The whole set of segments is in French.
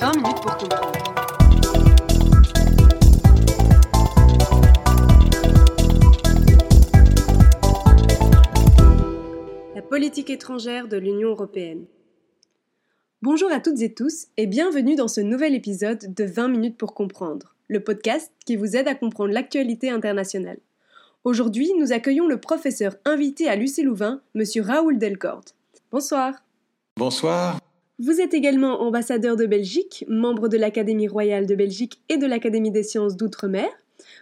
20 minutes pour comprendre. La politique étrangère de l'Union européenne. Bonjour à toutes et tous et bienvenue dans ce nouvel épisode de 20 minutes pour comprendre, le podcast qui vous aide à comprendre l'actualité internationale. Aujourd'hui, nous accueillons le professeur invité à Lucie Louvain, monsieur Raoul Delcorde. Bonsoir. Bonsoir. Vous êtes également ambassadeur de Belgique, membre de l'Académie royale de Belgique et de l'Académie des sciences d'outre-mer.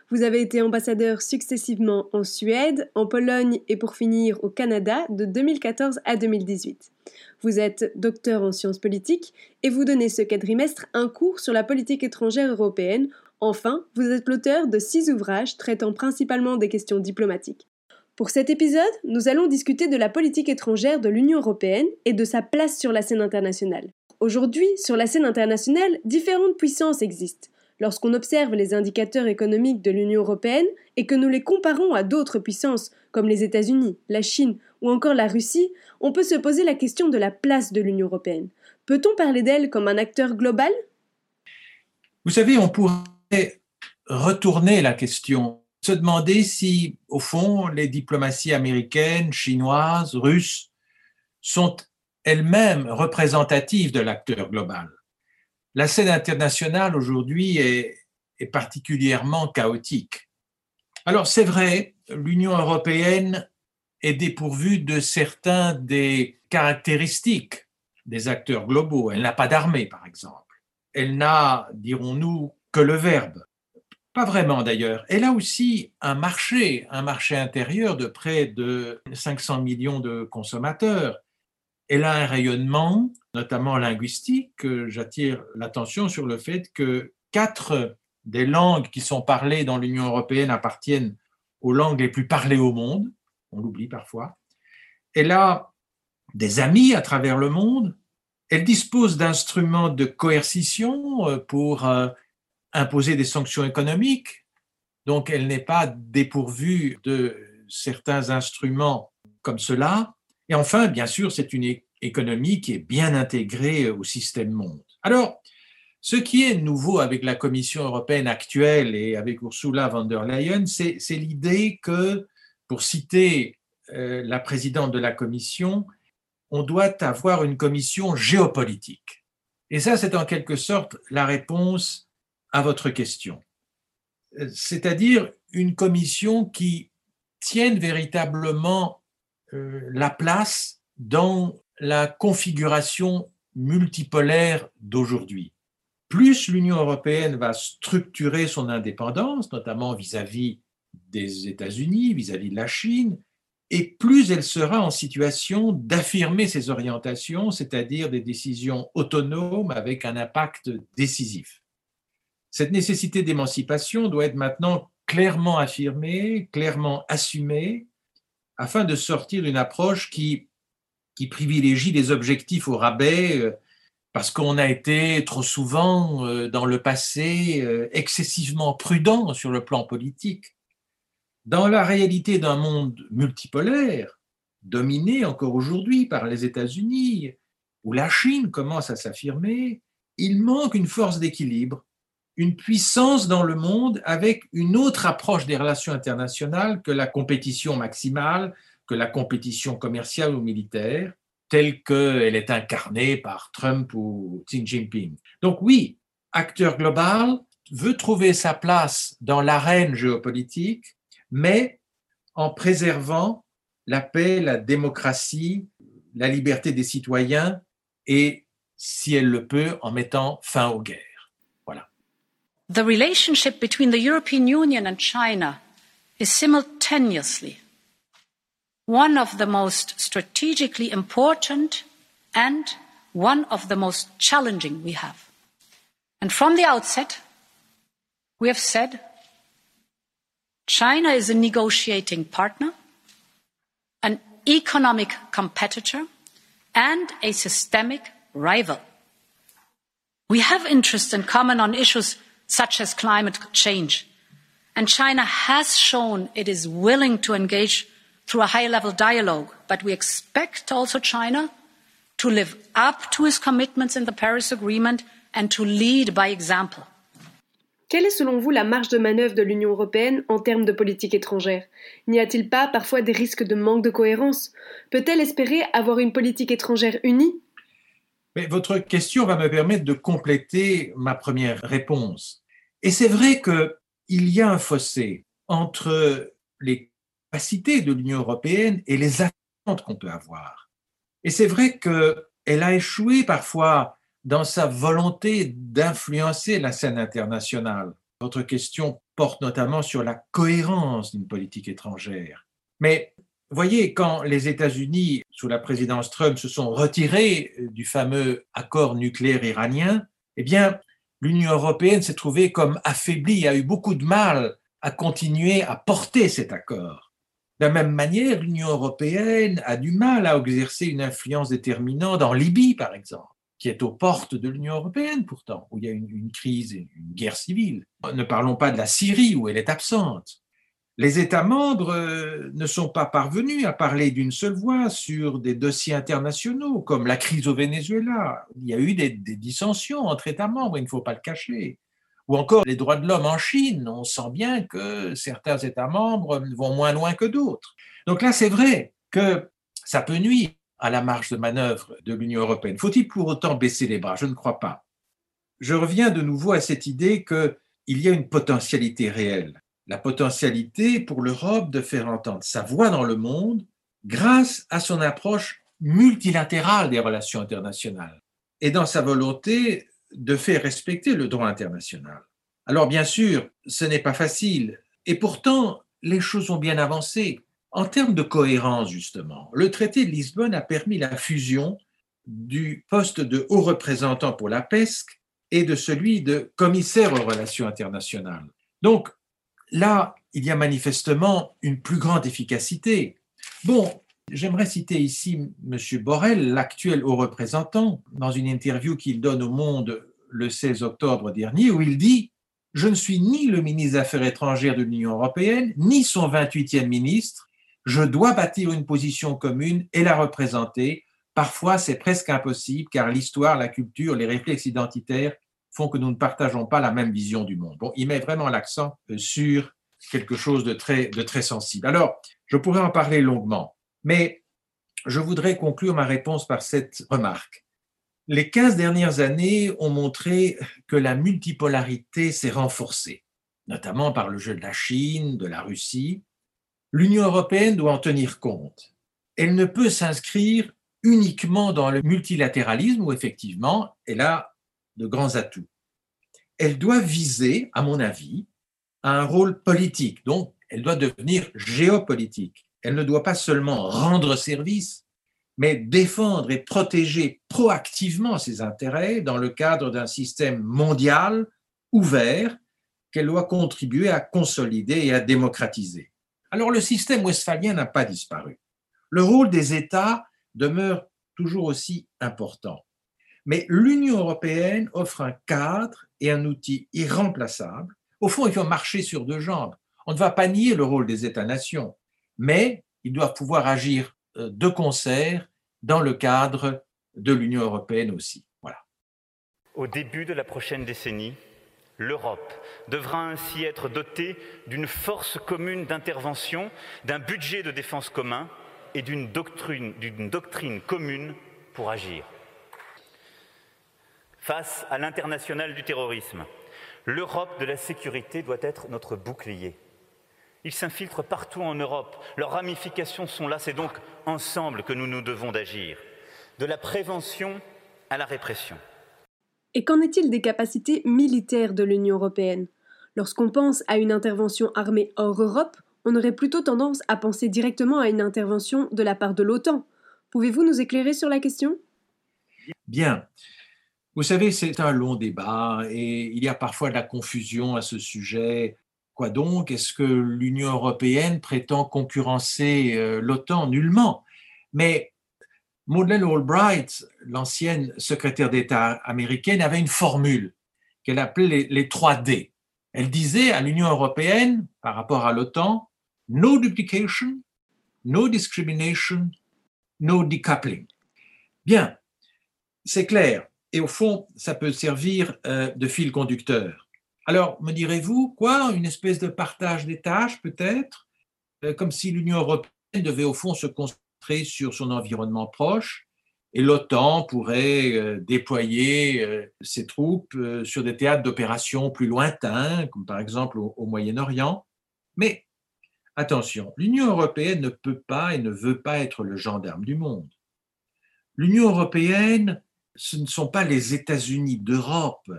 Vous avez été ambassadeur successivement en Suède, en Pologne et pour finir au Canada de 2014 à 2018. Vous êtes docteur en sciences politiques et vous donnez ce quadrimestre un cours sur la politique étrangère européenne. Enfin, vous êtes l'auteur de six ouvrages traitant principalement des questions diplomatiques. Pour cet épisode, nous allons discuter de la politique étrangère de l'Union européenne et de sa place sur la scène internationale. Aujourd'hui, sur la scène internationale, différentes puissances existent. Lorsqu'on observe les indicateurs économiques de l'Union européenne et que nous les comparons à d'autres puissances comme les États-Unis, la Chine ou encore la Russie, on peut se poser la question de la place de l'Union européenne. Peut-on parler d'elle comme un acteur global? Vous savez, on pourrait retourner la question se demander si, au fond, les diplomaties américaines, chinoises, russes sont elles-mêmes représentatives de l'acteur global. La scène internationale aujourd'hui est, est, particulièrement chaotique. Alors c'est vrai, l'Union européenne est dépourvue de certains des caractéristiques des acteurs globaux. Elle n'a pas d'armée, par exemple. Elle n'a, dirons-nous, que le verbe. Pas vraiment d'ailleurs. Elle a aussi un marché, un marché intérieur de près de 500 millions de consommateurs. Elle a un rayonnement, notamment linguistique. J'attire l'attention sur le fait que quatre des langues qui sont parlées dans l'Union européenne appartiennent aux langues les plus parlées au monde. On l'oublie parfois. Elle a des amis à travers le monde. Elle dispose d'instruments de coercition euh, pour euh, imposer des sanctions économiques, donc elle n'est pas dépourvue de certains instruments comme cela. Et enfin, bien sûr, c'est une économie qui est bien intégrée au système monde. Alors, ce qui est nouveau avec la Commission européenne actuelle et avec Ursula von der Leyen, c'est l'idée que, pour citer euh, la présidente de la Commission, on doit avoir une commission géopolitique. Et ça, c'est en quelque sorte la réponse à votre question, c'est-à-dire une commission qui tienne véritablement euh, la place dans la configuration multipolaire d'aujourd'hui. Plus l'Union européenne va structurer son indépendance, notamment vis-à-vis des États-Unis, vis-à-vis de la Chine, et plus elle sera en situation d'affirmer ses orientations, c'est-à-dire des décisions autonomes avec un impact décisif. Cette nécessité d'émancipation doit être maintenant clairement affirmée, clairement assumée, afin de sortir d'une approche qui, privilégie les objectifs au rabais, euh, parce qu'on a été trop souvent euh, dans le passé euh, excessivement prudent sur le plan politique. Dans la réalité d'un monde multipolaire, dominé encore aujourd'hui par les États-Unis, où la Chine commence à s'affirmer, il manque une force d'équilibre une puissance dans le monde avec une autre approche des relations internationales que la compétition maximale, que la compétition commerciale ou militaire, telle qu'elle est incarnée par Trump ou Xi Jinping. Donc oui, acteur global veut trouver sa place dans l'arène géopolitique, mais en préservant la paix, la démocratie, la liberté des citoyens et, si elle le peut, en mettant fin aux guerres. The relationship between the European Union and China is simultaneously one of the most strategically important and one of the most challenging we have. And from the outset, we have said China is a negotiating partner, an economic competitor, and a systemic rival. We have interests in common on issues such as climate change. And China has shown it is willing to engage through a high level dialogue, but we expect also China to live up to its commitments in the Paris Agreement and to lead by example. Quelle est selon vous la marge de manœuvre de l'Union européenne en termes de politique étrangère? N'y a-t-il pas parfois des risques de manque de cohérence? Peut-elle espérer avoir une politique étrangère unie? Votre question va me permettre de compléter ma première réponse. Et c'est vrai qu'il y a un fossé entre les capacités de l'Union européenne et les attentes qu'on peut avoir. Et c'est vrai qu'elle a échoué parfois dans sa volonté d'influencer la scène internationale. Votre question porte notamment sur la cohérence d'une politique étrangère. Mais voyez, quand les États-Unis, sous la présidence Trump, se sont retirés du fameux accord nucléaire iranien, eh bien, l'Union européenne s'est trouvée comme affaiblie, a eu beaucoup de mal à continuer à porter cet accord. De la même manière, l'Union européenne a du mal à exercer une influence déterminante en Libye, par exemple qui est aux portes de l'Union européenne pourtant, où il y a une, une crise, une guerre civile. Ne parlons pas de la Syrie, où elle est absente. Les États membres euh, ne sont pas parvenus à parler d'une seule voix sur des dossiers internationaux, comme la crise au Venezuela. Il y a eu des, des dissensions entre États membres, il ne faut pas le cacher. Ou encore les droits de l'homme en Chine. On sent bien que certains États membres vont moins loin que d'autres. Donc là, c'est vrai que ça peut nuire à la marge de manœuvre de l'Union européenne. Faut-il pour autant baisser les bras? Je ne crois pas. Je reviens de nouveau à cette idée qu'il y a une potentialité réelle, la potentialité pour l'Europe de faire entendre sa voix dans le monde grâce à son approche multilatérale des relations internationales et dans sa volonté de faire respecter le droit international. Alors bien sûr, ce n'est pas facile, et pourtant les choses ont bien avancé. En termes de cohérence, justement, le traité de Lisbonne a permis la fusion du poste de haut représentant pour la PESC et de celui de commissaire aux relations internationales. Donc là, il y a manifestement une plus grande efficacité. Bon, j'aimerais citer ici M. Borrell, l'actuel haut représentant, dans une interview qu'il donne au Monde le 16 octobre dernier, où il dit Je ne suis ni le ministre des Affaires étrangères de l'Union européenne, ni son 28e ministre, je dois bâtir une position commune et la représenter. Parfois, c'est presque impossible car l'histoire, la culture, les réflexes identitaires font que nous ne partageons pas la même vision du monde. Bon, il met vraiment l'accent euh, sur quelque chose de très, de très sensible. Alors, je pourrais en parler longuement, mais je voudrais conclure ma réponse par cette remarque. Les 15 dernières années ont montré que la multipolarité s'est renforcée, notamment par le jeu de la Chine, de la Russie, L'Union européenne doit en tenir compte. Elle ne peut s'inscrire uniquement dans le multilatéralisme où effectivement elle a de grands atouts. Elle doit viser, à mon avis, à un rôle politique, donc elle doit devenir géopolitique. Elle ne doit pas seulement rendre service, mais défendre et protéger proactivement ses intérêts dans le cadre d'un système mondial ouvert qu'elle doit contribuer à consolider et à démocratiser. Alors le système westphalien n'a pas disparu. Le rôle des États demeure toujours aussi important. Mais l'Union européenne offre un cadre et un outil irremplaçable. Au fond, il faut marcher sur deux jambes. On ne va pas nier le rôle des États-nations, mais ils doivent pouvoir agir euh, de concert dans le cadre de l'Union européenne aussi. Voilà. Au début de la prochaine décennie, L'Europe devra ainsi être dotée d'une force commune d'intervention, d'un budget de défense commun et d'une doctrine, commune pour agir. Face à l'international du terrorisme, l'Europe de la sécurité doit être notre bouclier. Ils s'infiltrent partout en Europe, leurs ramifications sont là, c'est donc ensemble que nous nous devons d'agir, de la prévention à la répression. Et qu'en est-il des capacités militaires de l'Union européenne? Lorsqu'on pense à une intervention armée hors Europe, on aurait plutôt tendance à penser directement à une intervention de la part de l'OTAN. Pouvez-vous nous éclairer sur la question? Bien. Vous savez, c'est un long débat et il y a parfois de la confusion à ce sujet. Quoi donc? Est-ce que l'Union européenne prétend concurrencer euh, l'OTAN Nullement? Mais Madeleine Albright, l'ancienne secrétaire d'État américaine, avait une formule qu'elle appelait les, trois D. Elle disait à l'Union européenne, par rapport à l'OTAN, no duplication, no discrimination, no decoupling. Bien, c'est clair. Et au fond, ça peut servir euh, de fil conducteur. Alors, me direz-vous, quoi? Une espèce de partage des tâches, peut-être? Euh, Comme si l'Union européenne devait, au fond, se concentrer sur son environnement proche, et l'OTAN pourrait euh, déployer ses troupes sur des théâtres d'opérations plus lointains, comme par exemple au, au Moyen-Orient. Mais attention, l'Union européenne ne peut pas et ne veut pas être le gendarme du monde. L'Union européenne ce ne sont pas les États-Unis d'Europe.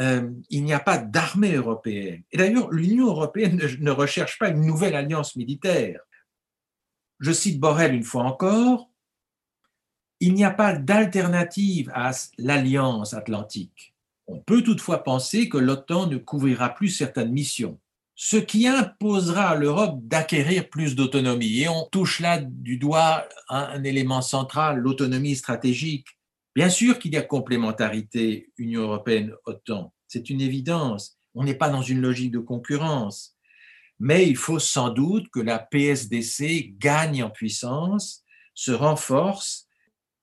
Euh, il n'y a pas d'armée européenne. Et d'ailleurs, l'Union européenne ne, recherche pas une nouvelle alliance militaire. Je cite Borrell une fois encore, il n'y a pas d'alternative à l'alliance atlantique. On peut toutefois penser que l'OTAN ne couvrira plus certaines missions, ce qui imposera à l'Europe d'acquérir plus d'autonomie. Et on touche là du doigt un élément central, l'autonomie stratégique. Bien sûr qu'il y a complémentarité Union européenne-OTAN, c'est une évidence. On n'est pas dans une logique de concurrence. Mais il faut sans doute que la PSDC gagne en puissance, se renforce,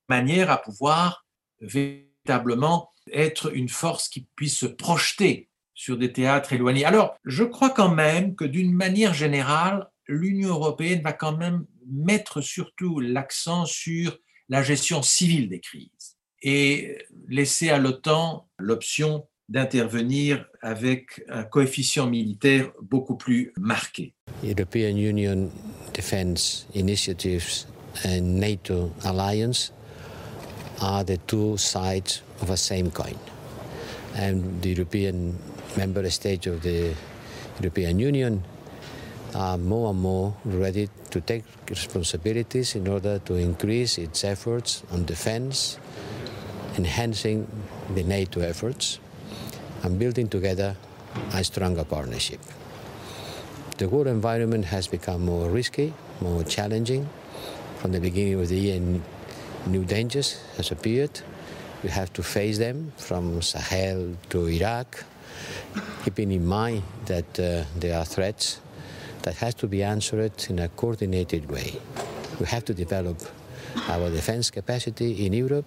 de manière à pouvoir véritablement être une force qui puisse se projeter sur des théâtres éloignés. Alors, je crois quand même que d'une manière générale, l'Union européenne va quand même mettre surtout l'accent sur la gestion civile des crises et laisser à l'OTAN l'option d'intervenir avec un coefficient militaire beaucoup plus marqué. European Union defense initiatives and NATO alliance are the two sides of a same coin. And the European member states of the European Union are more and more ready to take responsibilities in order to increase its efforts on defense enhancing the NATO efforts and building together a stronger partnership. The war environment has become more risky, more challenging. From the beginning of the year, new dangers has appeared. We have to face them from Sahel to Iraq, keeping in mind that uh, there are threats that has to be answered in a coordinated way. We have to develop our defense capacity in Europe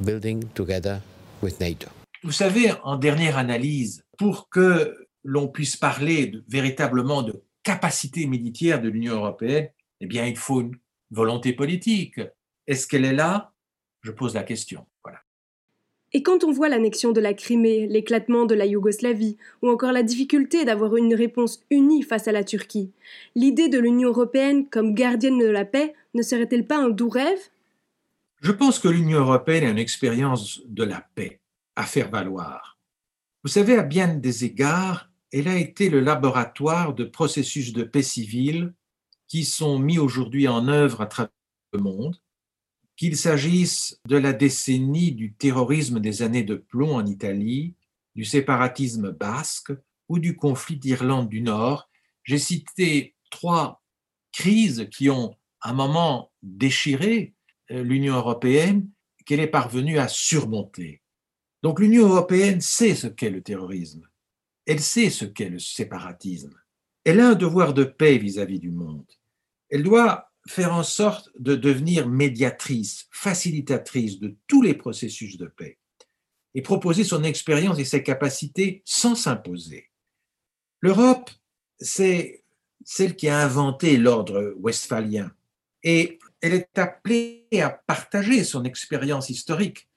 building together with NATO. Vous savez, en dernière analyse, pour que l'on puisse parler véritablement de capacité militaire de l'Union européenne, eh bien, il faut une volonté politique. Est-ce qu'elle est là? Je pose la question. Voilà. Et quand on voit l'annexion de la Crimée, l'éclatement de la Yougoslavie, ou encore la difficulté d'avoir une réponse unie face à la Turquie, l'idée de l'Union européenne comme gardienne de la paix ne serait-elle pas un doux rêve? Je pense que l'Union européenne a une expérience de la paix à faire valoir. Vous savez, à bien des égards, elle a été le laboratoire de processus de paix civile qui sont mis aujourd'hui en œuvre à travers le monde, qu'il s'agisse de la décennie du terrorisme des années de plomb en Italie, du séparatisme basque ou du conflit d'Irlande du Nord. J'ai cité trois crises qui ont à un moment déchiré l'Union européenne qu'elle est parvenue à surmonter. Donc l'Union européenne sait ce qu'est le terrorisme, elle sait ce qu'est le séparatisme, elle a un devoir de paix vis-à-vis du monde, elle doit faire en sorte de devenir médiatrice, facilitatrice de tous les processus de paix et proposer son expérience et ses capacités sans s'imposer. L'Europe, c'est celle qui a inventé l'ordre westphalien. Et elle est appelée à partager son expérience historique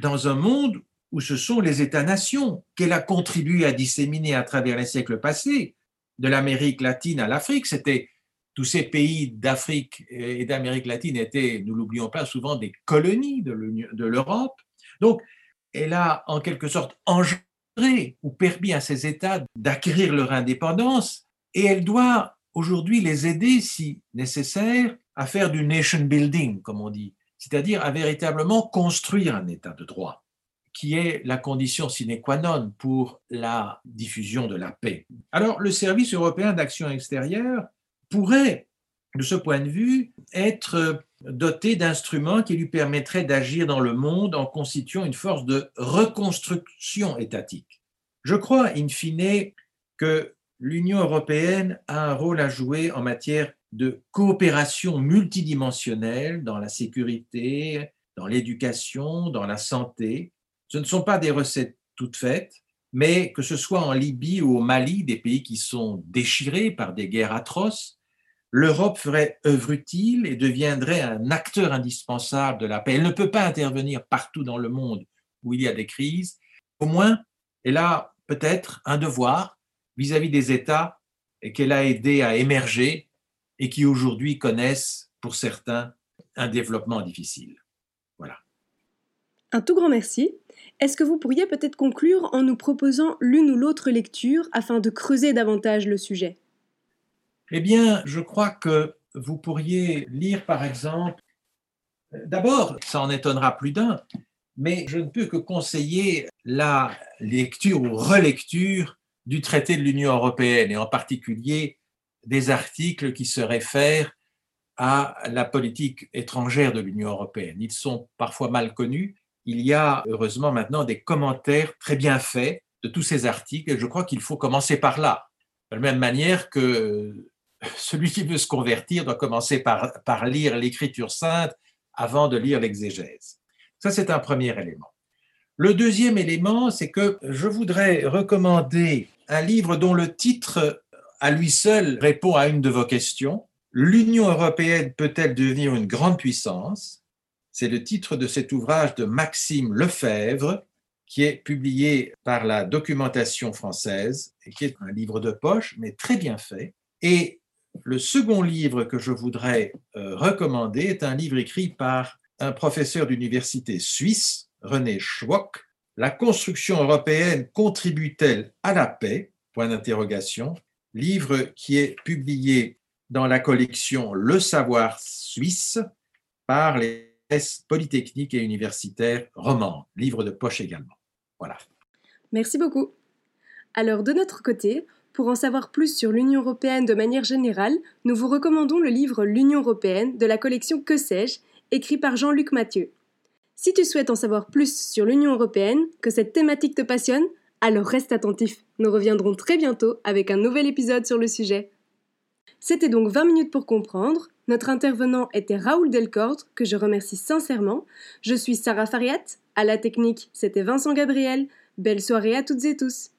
dans un monde où ce sont les États-nations qu'elle a contribué à disséminer à travers les siècles passés, de l'Amérique latine à l'Afrique. C'était tous ces pays d'Afrique et d'Amérique latine étaient, nous l'oublions pas, souvent des colonies de l'Europe. Donc, elle a en quelque sorte engendré ou permis à ces États d'acquérir leur indépendance et elle doit aujourd'hui les aider, si nécessaire, à faire du nation building, comme on dit, c'est-à-dire à véritablement construire un État de droit, qui est la condition sine qua non pour la diffusion de la paix. Alors, le service européen d'action extérieure pourrait, de ce point de vue, être doté d'instruments qui lui permettraient d'agir dans le monde en constituant une force de reconstruction étatique. Je crois, in fine, que l'Union européenne a un rôle à jouer en matière de coopération multidimensionnelle dans la sécurité, dans l'éducation, dans la santé. Ce ne sont pas des recettes toutes faites, mais que ce soit en Libye ou au Mali, des pays qui sont déchirés par des guerres atroces, l'Europe ferait œuvre utile et deviendrait un acteur indispensable de la paix. Elle ne peut pas intervenir partout dans le monde où il y a des crises. Au moins, elle a peut-être un devoir vis-à-vis des États qu'elle a aidé à émerger et qui aujourd'hui connaissent, pour certains, un développement difficile. Voilà. Un tout grand merci. Est-ce que vous pourriez peut-être conclure en nous proposant l'une ou l'autre lecture afin de creuser davantage le sujet? Eh bien, je crois que vous pourriez lire, par exemple, d'abord, ça en étonnera plus d'un, mais je ne peux que conseiller la lecture ou relecture du traité de l'Union européenne, et en particulier des articles qui se réfèrent à la politique étrangère de l'Union européenne. Ils sont parfois mal connus. Il y a heureusement maintenant des commentaires très bien faits de tous ces articles, et je crois qu'il faut commencer par là. De la même manière que celui qui veut se convertir doit commencer par, par lire l'écriture sainte avant de lire l'exégèse. Ça, c'est un premier élément. Le deuxième élément, c'est que je voudrais recommander un livre dont le titre à lui seul répond à une de vos questions. L'Union européenne peut-elle devenir une grande puissance? C'est le titre de cet ouvrage de Maxime Lefebvre, qui est publié par la documentation française, et qui est un livre de poche, mais très bien fait. Et le second livre que je voudrais euh, recommander est un livre écrit par un professeur d'université suisse, René Schwock. La construction européenne contribue-t-elle à la paix? Livre qui est publié dans la collection Le savoir suisse par les polytechniques et universitaires romans. Livre de poche également. Voilà. Merci beaucoup. Alors de notre côté, pour en savoir plus sur l'Union européenne de manière générale, nous vous recommandons le livre L'Union européenne de la collection Que sais-je, écrit par Jean-Luc Mathieu. Si tu souhaites en savoir plus sur l'Union européenne, que cette thématique te passionne, alors reste attentif. Nous reviendrons très bientôt avec un nouvel épisode sur le sujet. C'était donc 20 minutes pour comprendre. Notre intervenant était Raoul Delcordre, que je remercie sincèrement. Je suis Sarah Fariat. À la technique, c'était Vincent Gabriel. Belle soirée à toutes et tous.